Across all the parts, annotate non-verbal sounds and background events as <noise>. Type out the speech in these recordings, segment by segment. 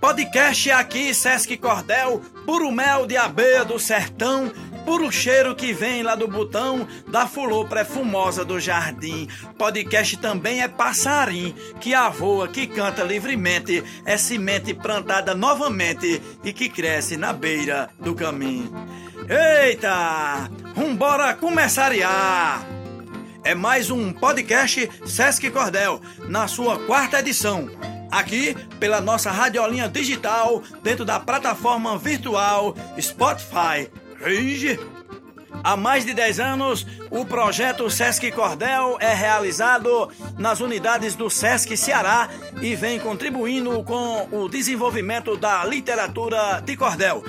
Podcast aqui, Sesc Cordel, puro mel de abelha do sertão, puro cheiro que vem lá do botão da flor prefumosa do jardim. Podcast também é passarim que avoa, que canta livremente, é semente plantada novamente e que cresce na beira do caminho. Eita! Vambora começariar! É mais um podcast Sesc Cordel, na sua quarta edição aqui pela nossa radiolinha digital dentro da plataforma virtual Spotify. Rige. Há mais de 10 anos, o projeto Sesc Cordel é realizado nas unidades do Sesc Ceará e vem contribuindo com o desenvolvimento da literatura de cordel.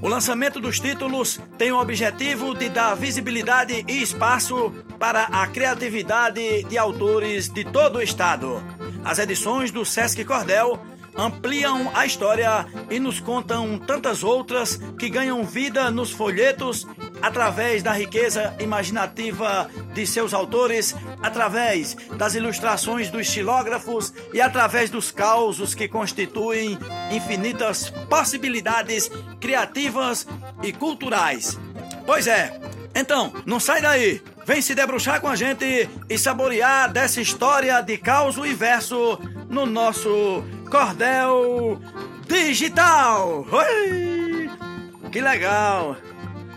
O lançamento dos títulos tem o objetivo de dar visibilidade e espaço para a criatividade de autores de todo o estado. As edições do Sesc Cordel ampliam a história e nos contam tantas outras que ganham vida nos folhetos através da riqueza imaginativa de seus autores, através das ilustrações dos estilógrafos e através dos causos que constituem infinitas possibilidades criativas e culturais. Pois é, então, não sai daí. Vem se debruçar com a gente e saborear dessa história de caos e verso no nosso cordel digital. Oi! Que legal!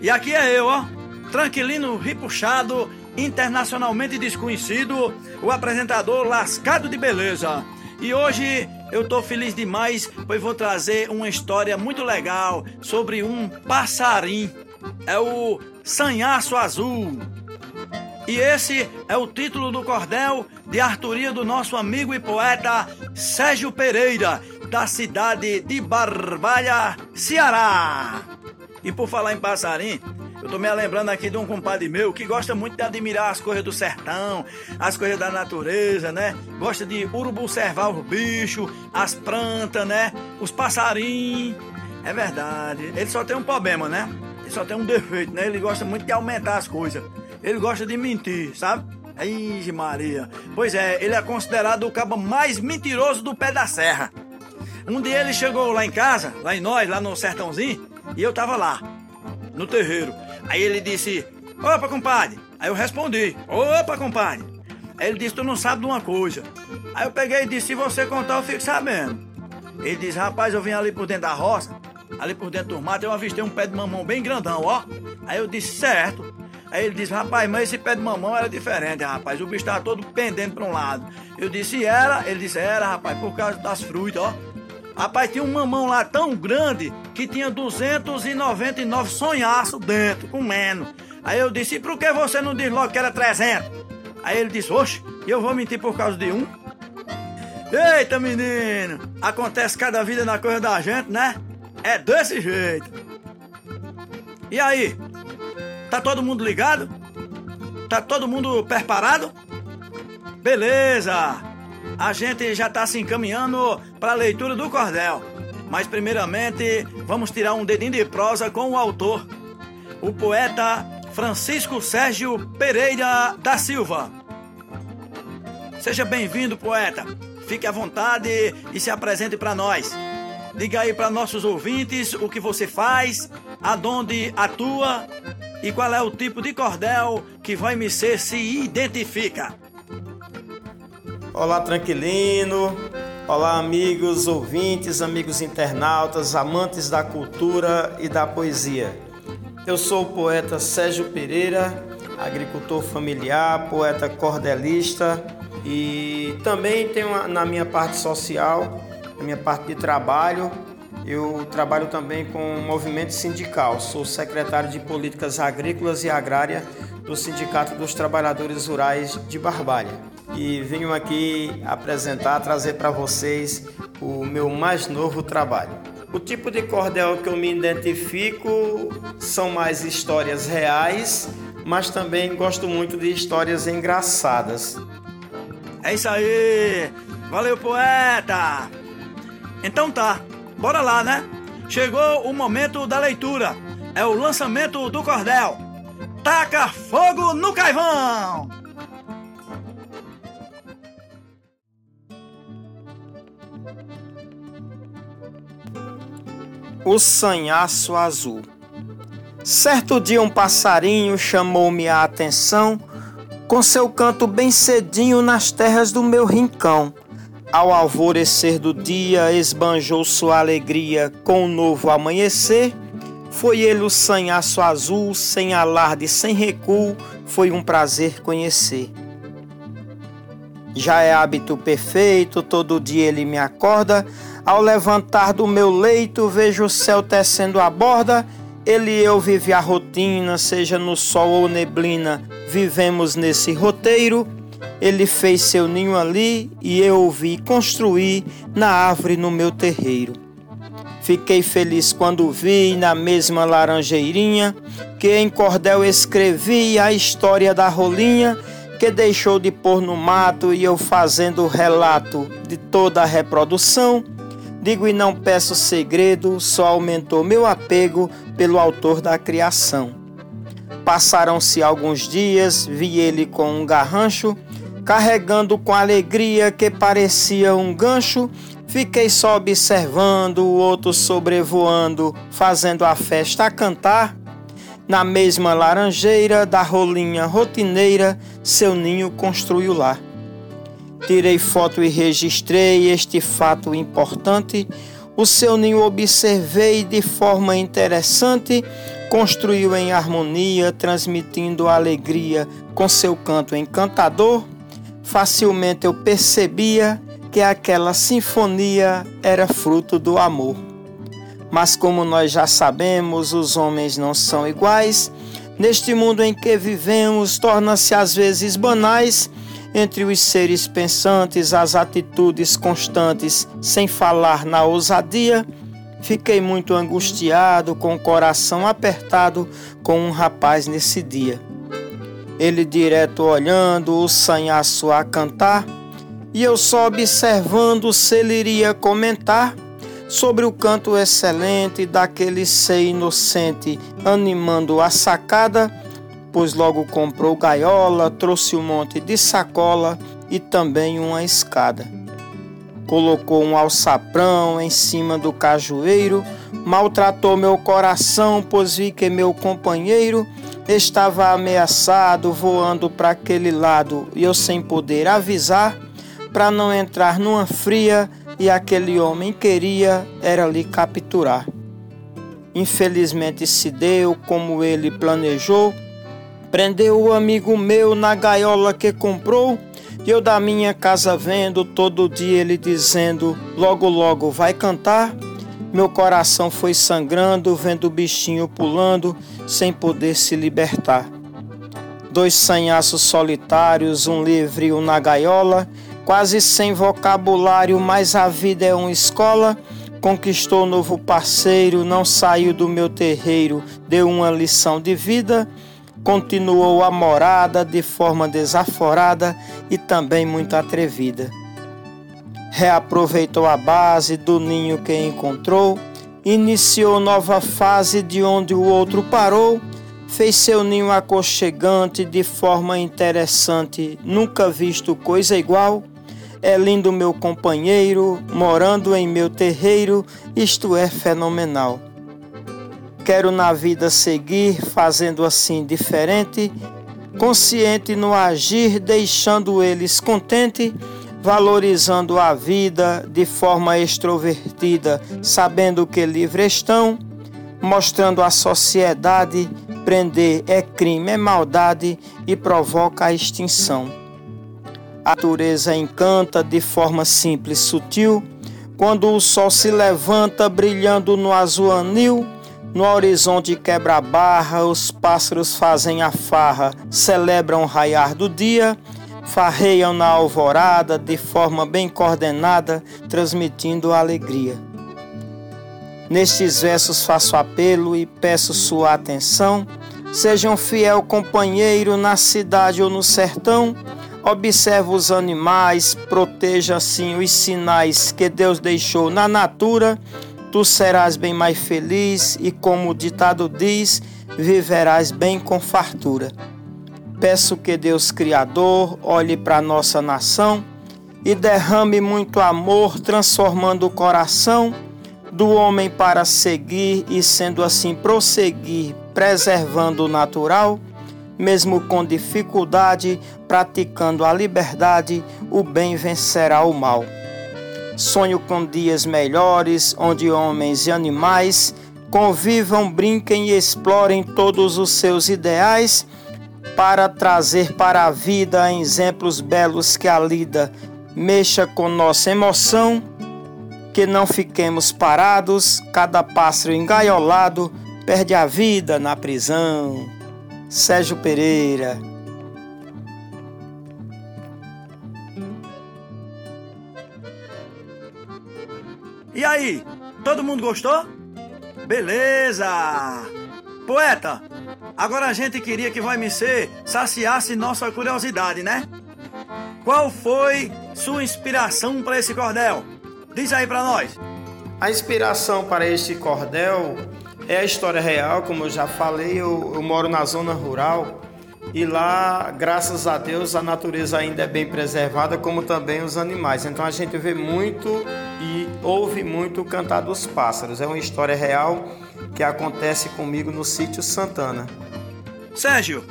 E aqui é eu, ó, tranquilino, ripuxado, internacionalmente desconhecido, o apresentador lascado de beleza. E hoje eu tô feliz demais, pois vou trazer uma história muito legal sobre um passarim. É o Sanhaço Azul. E esse é o título do cordel de Arturia do nosso amigo e poeta Sérgio Pereira, da cidade de Barbalha, Ceará. E por falar em passarim, eu tô me lembrando aqui de um compadre meu que gosta muito de admirar as coisas do sertão, as coisas da natureza, né? Gosta de urubu observar os bichos, as plantas, né? Os passarinhos. É verdade. Ele só tem um problema, né? Ele só tem um defeito, né? Ele gosta muito de aumentar as coisas. Ele gosta de mentir, sabe? Ixi, Maria. Pois é, ele é considerado o cabo mais mentiroso do pé da serra. Um dia ele chegou lá em casa, lá em nós, lá no sertãozinho, e eu tava lá, no terreiro. Aí ele disse: Opa, compadre. Aí eu respondi: Opa, compadre. Aí ele disse: Tu não sabe de uma coisa. Aí eu peguei e disse: Se você contar, eu fico sabendo. Ele disse: Rapaz, eu vim ali por dentro da roça, ali por dentro do mato, eu avistei um pé de mamão bem grandão, ó. Aí eu disse: Certo. Aí ele disse, rapaz, mas esse pé de mamão era diferente, rapaz. O bicho estava todo pendendo para um lado. Eu disse, era? Ele disse, era, rapaz, por causa das frutas, ó. Rapaz, tinha um mamão lá tão grande que tinha 299 sonhaços dentro, comendo. Aí eu disse, e por que você não diz logo que era 300? Aí ele disse, oxe, eu vou mentir por causa de um? Eita, menino! Acontece cada vida na coisa da gente, né? É desse jeito. E aí? Tá todo mundo ligado? Tá todo mundo preparado? Beleza! A gente já está se encaminhando para a leitura do cordel. Mas primeiramente, vamos tirar um dedinho de prosa com o autor, o poeta Francisco Sérgio Pereira da Silva. Seja bem-vindo, poeta. Fique à vontade e se apresente para nós. Diga aí para nossos ouvintes o que você faz, aonde atua e qual é o tipo de cordel que vai me ser se identifica. Olá, tranquilino. Olá, amigos ouvintes, amigos internautas, amantes da cultura e da poesia. Eu sou o poeta Sérgio Pereira, agricultor familiar, poeta cordelista e também tenho na minha parte social, na minha parte de trabalho, eu trabalho também com o movimento sindical, sou secretário de Políticas Agrícolas e Agrária do Sindicato dos Trabalhadores Rurais de Barbalha. E venho aqui apresentar, trazer para vocês o meu mais novo trabalho. O tipo de cordel que eu me identifico são mais histórias reais, mas também gosto muito de histórias engraçadas. É isso aí! Valeu, poeta! Então tá, Bora lá, né? Chegou o momento da leitura. É o lançamento do cordel. taca fogo no caivão! O sanhaço azul. Certo dia um passarinho chamou-me a atenção com seu canto bem cedinho nas terras do meu rincão. Ao alvorecer do dia, esbanjou sua alegria com o um novo amanhecer. Foi ele o sanhaço azul, sem alarde, sem recuo, foi um prazer conhecer. Já é hábito perfeito, todo dia ele me acorda. Ao levantar do meu leito, vejo o céu tecendo a borda. Ele e eu vive a rotina, seja no sol ou neblina, vivemos nesse roteiro. Ele fez seu ninho ali e eu o vi construir na árvore no meu terreiro. Fiquei feliz quando vi na mesma laranjeirinha que em cordel escrevi a história da rolinha que deixou de pôr no mato e eu fazendo o relato de toda a reprodução. Digo e não peço segredo, só aumentou meu apego pelo autor da criação. Passaram-se alguns dias, vi ele com um garrancho carregando com alegria que parecia um gancho. Fiquei só observando o outro sobrevoando, fazendo a festa a cantar. Na mesma laranjeira da rolinha rotineira, seu ninho construiu lá. Tirei foto e registrei este fato importante. O seu ninho observei de forma interessante, construiu em harmonia, transmitindo alegria com seu canto encantador facilmente eu percebia que aquela sinfonia era fruto do amor. Mas como nós já sabemos, os homens não são iguais. Neste mundo em que vivemos, torna-se às vezes banais entre os seres pensantes, as atitudes constantes, sem falar na ousadia. Fiquei muito angustiado, com o coração apertado com um rapaz nesse dia ele direto olhando o sanhaço a cantar, e eu só observando se ele iria comentar sobre o canto excelente daquele ser inocente, animando a sacada, pois logo comprou gaiola, trouxe um monte de sacola e também uma escada. Colocou um alçaprão em cima do cajueiro, maltratou meu coração, pois vi que meu companheiro estava ameaçado voando para aquele lado e eu sem poder avisar para não entrar numa fria e aquele homem queria era lhe capturar. Infelizmente se deu como ele planejou, prendeu o amigo meu na gaiola que comprou. E eu da minha casa vendo todo dia ele dizendo: logo, logo vai cantar. Meu coração foi sangrando, vendo o bichinho pulando, sem poder se libertar. Dois sanhaços solitários, um livre e um na gaiola, quase sem vocabulário, mas a vida é uma escola. Conquistou novo parceiro, não saiu do meu terreiro, deu uma lição de vida. Continuou a morada de forma desaforada e também muito atrevida reaproveitou a base do ninho que encontrou, iniciou nova fase de onde o outro parou, fez seu ninho aconchegante de forma interessante, nunca visto coisa igual. É lindo meu companheiro, morando em meu terreiro, isto é fenomenal. Quero na vida seguir fazendo assim diferente, consciente no agir, deixando eles contente valorizando a vida de forma extrovertida, sabendo que livres estão, mostrando à sociedade prender é crime, é maldade e provoca a extinção. A natureza encanta de forma simples, sutil, quando o sol se levanta brilhando no azul anil, no horizonte quebra a barra, os pássaros fazem a farra, celebram o raiar do dia farreiam na alvorada de forma bem coordenada, transmitindo alegria. Nestes versos faço apelo e peço sua atenção. Seja um fiel companheiro na cidade ou no sertão. Observe os animais, proteja assim os sinais que Deus deixou na natura. Tu serás bem mais feliz e, como o ditado diz, viverás bem com fartura. Peço que Deus Criador olhe para nossa nação e derrame muito amor, transformando o coração do homem para seguir e, sendo assim, prosseguir, preservando o natural, mesmo com dificuldade, praticando a liberdade, o bem vencerá o mal. Sonho com dias melhores, onde homens e animais convivam, brinquem e explorem todos os seus ideais para trazer para a vida exemplos belos que a lida mexa com nossa emoção, que não fiquemos parados, cada pássaro engaiolado perde a vida na prisão. Sérgio Pereira. E aí, todo mundo gostou? Beleza! Poeta, agora a gente queria que Vai Me Ser saciasse nossa curiosidade, né? Qual foi sua inspiração para esse cordel? Diz aí para nós. A inspiração para este cordel é a história real, como eu já falei. Eu, eu moro na zona rural e lá, graças a Deus, a natureza ainda é bem preservada, como também os animais. Então a gente vê muito e ouve muito o cantar dos pássaros. É uma história real que acontece comigo no sítio Santana. Sérgio,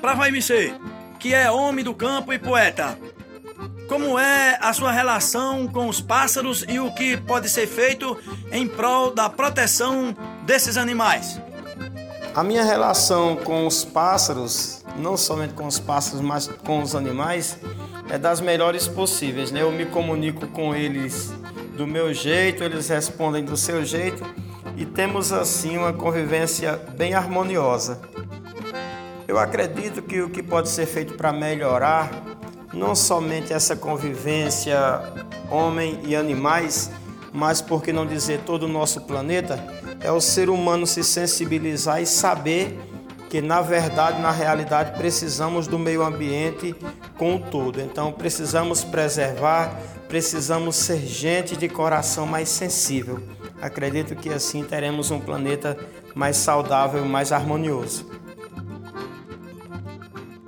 para vai me ser que é homem do campo e poeta. Como é a sua relação com os pássaros e o que pode ser feito em prol da proteção desses animais? A minha relação com os pássaros, não somente com os pássaros, mas com os animais, é das melhores possíveis. Né? Eu me comunico com eles do meu jeito, eles respondem do seu jeito e temos assim uma convivência bem harmoniosa. Eu acredito que o que pode ser feito para melhorar não somente essa convivência homem e animais, mas por que não dizer todo o nosso planeta, é o ser humano se sensibilizar e saber que na verdade, na realidade, precisamos do meio ambiente com o todo. Então, precisamos preservar, precisamos ser gente de coração mais sensível. Acredito que assim teremos um planeta mais saudável, mais harmonioso.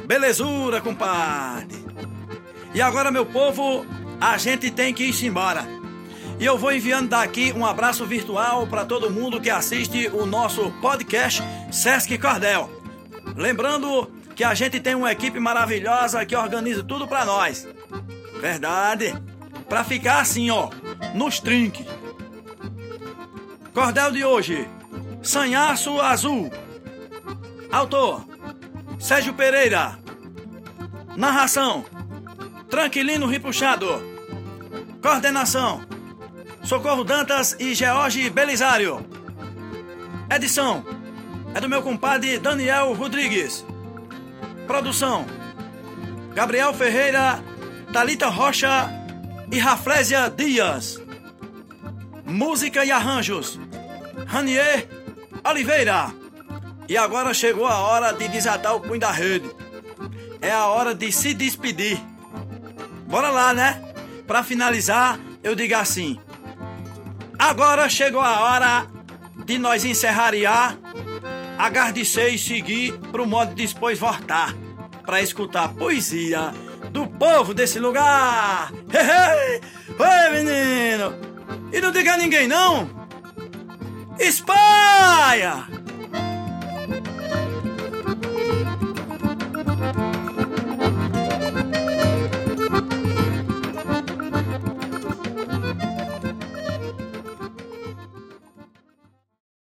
Belezura, compadre. E agora, meu povo, a gente tem que ir embora. E eu vou enviando daqui um abraço virtual para todo mundo que assiste o nosso podcast Sesc Cordel. Lembrando que a gente tem uma equipe maravilhosa que organiza tudo para nós. Verdade. Para ficar assim, ó, nos trinques. Cordel de hoje: Sanhaço Azul. Autor: Sérgio Pereira. Narração: Tranquilino Ripuxado. Coordenação: Socorro Dantas e George Belisário. Edição: é do meu compadre Daniel Rodrigues. Produção: Gabriel Ferreira, Talita Rocha e Raflésia Dias. Música e arranjos: Ranier Oliveira. E agora chegou a hora de desatar o punho da rede é a hora de se despedir. Bora lá, né? Para finalizar, eu digo assim: Agora chegou a hora de nós encerrariar, agradecer e seguir pro modo de depois voltar para escutar poesia do povo desse lugar. <laughs> Oi, menino! E não diga a ninguém não! Espalha!